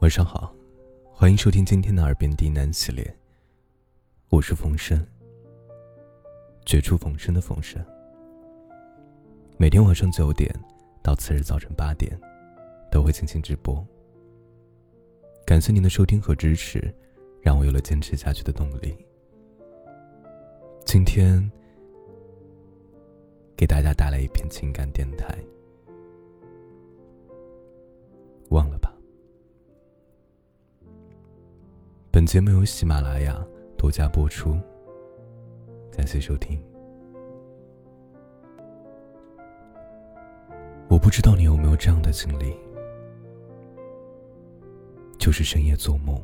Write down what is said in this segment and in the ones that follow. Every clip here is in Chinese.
晚上好，欢迎收听今天的耳边低喃系列。我是冯生，绝处逢生的冯生。每天晚上九点到次日早晨八点，都会进行直播。感谢您的收听和支持，让我有了坚持下去的动力。今天给大家带来一篇情感电台，忘了吧。本节目由喜马拉雅独家播出，感谢收听。我不知道你有没有这样的经历，就是深夜做梦，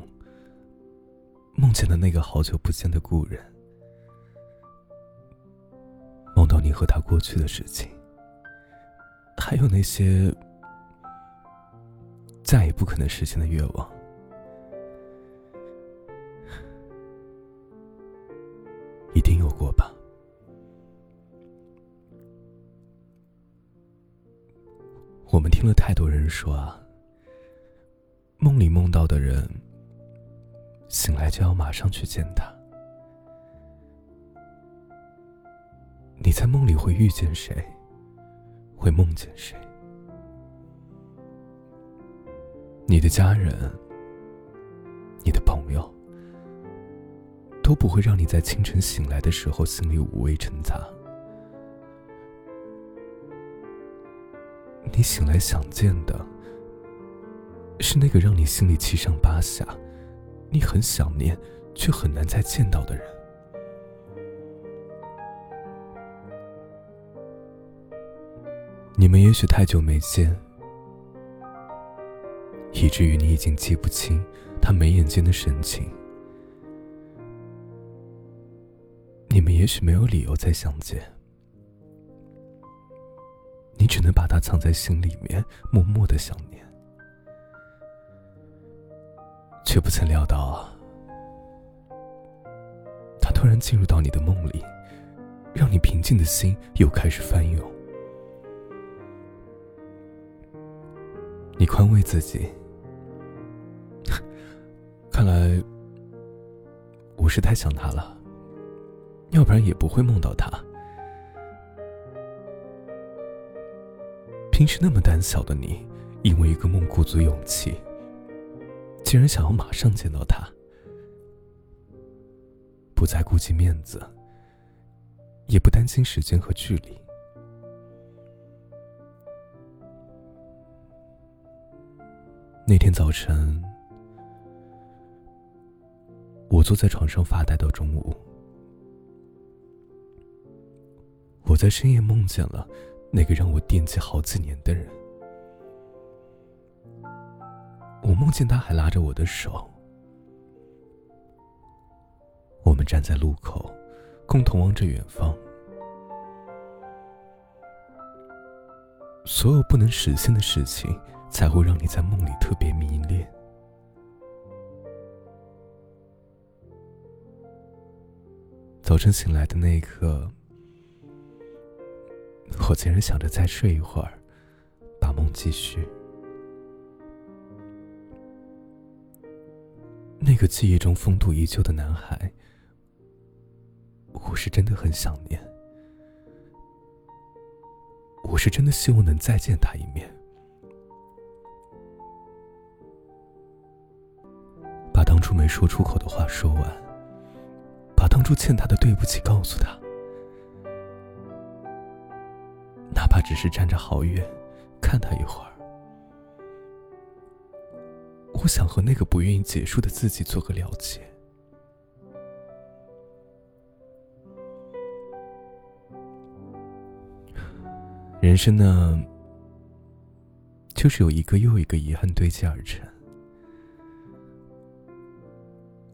梦见了那个好久不见的故人，梦到你和他过去的事情，还有那些再也不可能实现的愿望。过吧？我们听了太多人说啊，梦里梦到的人，醒来就要马上去见他。你在梦里会遇见谁？会梦见谁？你的家人？你的朋友？都不会让你在清晨醒来的时候心里五味陈杂。你醒来想见的，是那个让你心里七上八下、你很想念却很难再见到的人。你们也许太久没见，以至于你已经记不清他眉眼间的神情。们也许没有理由再相见，你只能把它藏在心里面，默默的想念，却不曾料到，他突然进入到你的梦里，让你平静的心又开始翻涌。你宽慰自己，看来我是太想他了。要不然也不会梦到他。平时那么胆小的你，因为一个梦鼓足勇气，竟然想要马上见到他，不再顾及面子，也不担心时间和距离。那天早晨，我坐在床上发呆到中午。我在深夜梦见了那个让我惦记好几年的人，我梦见他还拉着我的手，我们站在路口，共同望着远方。所有不能实现的事情，才会让你在梦里特别迷恋。早晨醒来的那一刻。我竟然想着再睡一会儿，把梦继续。那个记忆中风度依旧的男孩，我是真的很想念。我是真的希望能再见他一面，把当初没说出口的话说完，把当初欠他的对不起告诉他。哪怕只是站着好远，看他一会儿。我想和那个不愿意结束的自己做个了结。人生呢，就是有一个又一个遗憾堆积而成。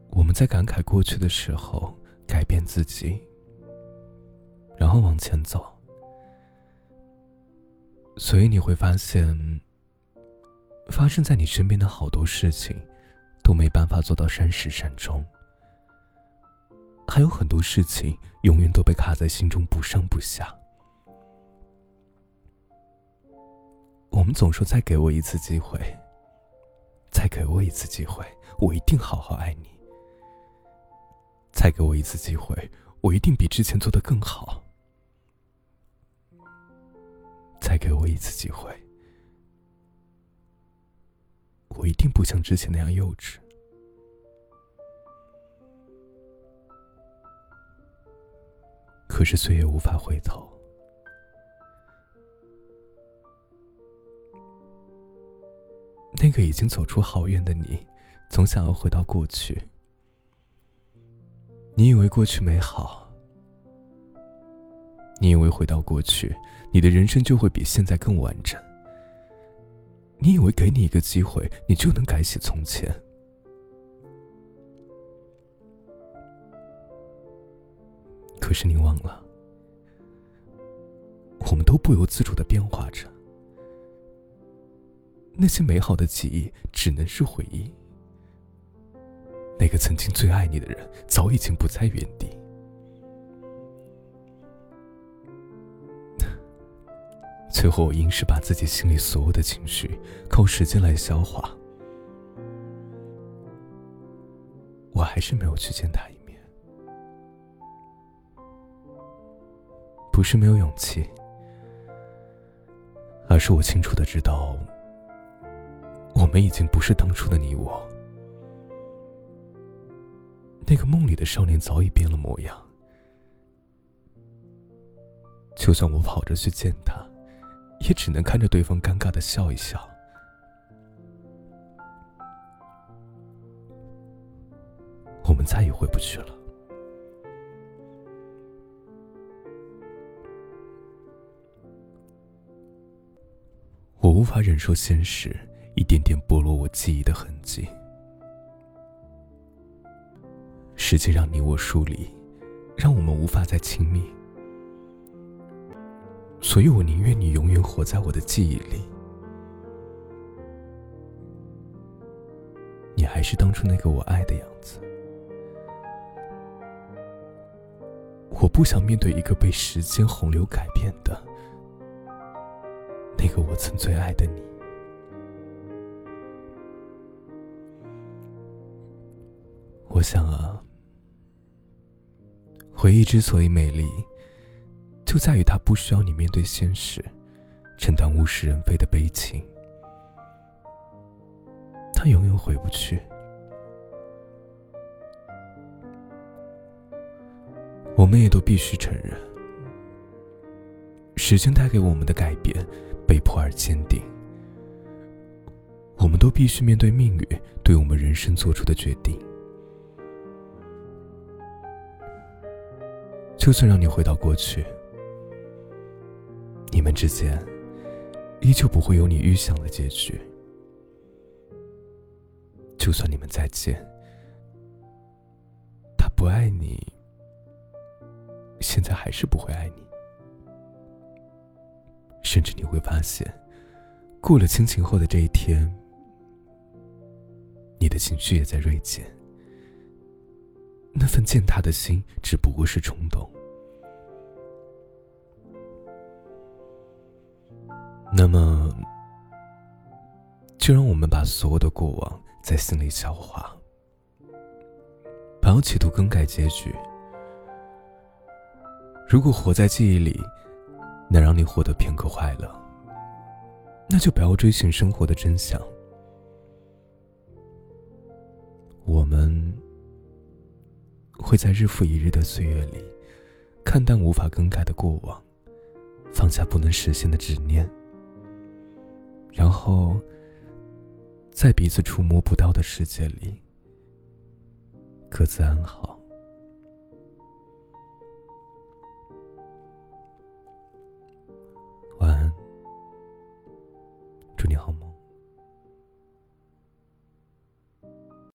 我们在感慨过去的时候，改变自己，然后往前走。所以你会发现，发生在你身边的好多事情，都没办法做到善始善终。还有很多事情，永远都被卡在心中不上不下。我们总说再给我一次机会，再给我一次机会，我一定好好爱你。再给我一次机会，我一定比之前做的更好。再给我一次机会，我一定不像之前那样幼稚。可是岁月无法回头。那个已经走出好远的你，总想要回到过去。你以为过去美好，你以为回到过去，你的人生就会比现在更完整。你以为给你一个机会，你就能改写从前。可是你忘了，我们都不由自主的变化着。那些美好的记忆只能是回忆。那个曾经最爱你的人，早已经不在原地。最后，我硬是把自己心里所有的情绪靠时间来消化。我还是没有去见他一面，不是没有勇气，而是我清楚的知道。我们已经不是当初的你我，那个梦里的少年早已变了模样。就算我跑着去见他，也只能看着对方尴尬的笑一笑。我们再也回不去了。我无法忍受现实。一点点剥落我记忆的痕迹，时间让你我疏离，让我们无法再亲密，所以我宁愿你永远活在我的记忆里。你还是当初那个我爱的样子，我不想面对一个被时间洪流改变的那个我曾最爱的你。我想啊，回忆之所以美丽，就在于他不需要你面对现实，承担物是人非的悲情。他永远回不去。我们也都必须承认，时间带给我们的改变，被迫而坚定。我们都必须面对命运对我们人生做出的决定。就算让你回到过去，们之间依旧不会有你预想的结局。就算你们再见，他不爱你，现在还是不会爱你。甚至你会发现，过了亲情后的这一天，你的情绪也在锐减。那份见他的心只不过是冲动。那么，就让我们把所有的过往在心里消化，不要企图更改结局。如果活在记忆里能让你获得片刻快乐，那就不要追寻生活的真相。我们会在日复一日的岁月里，看淡无法更改的过往，放下不能实现的执念。然后，在彼此触摸不到的世界里，各自安好。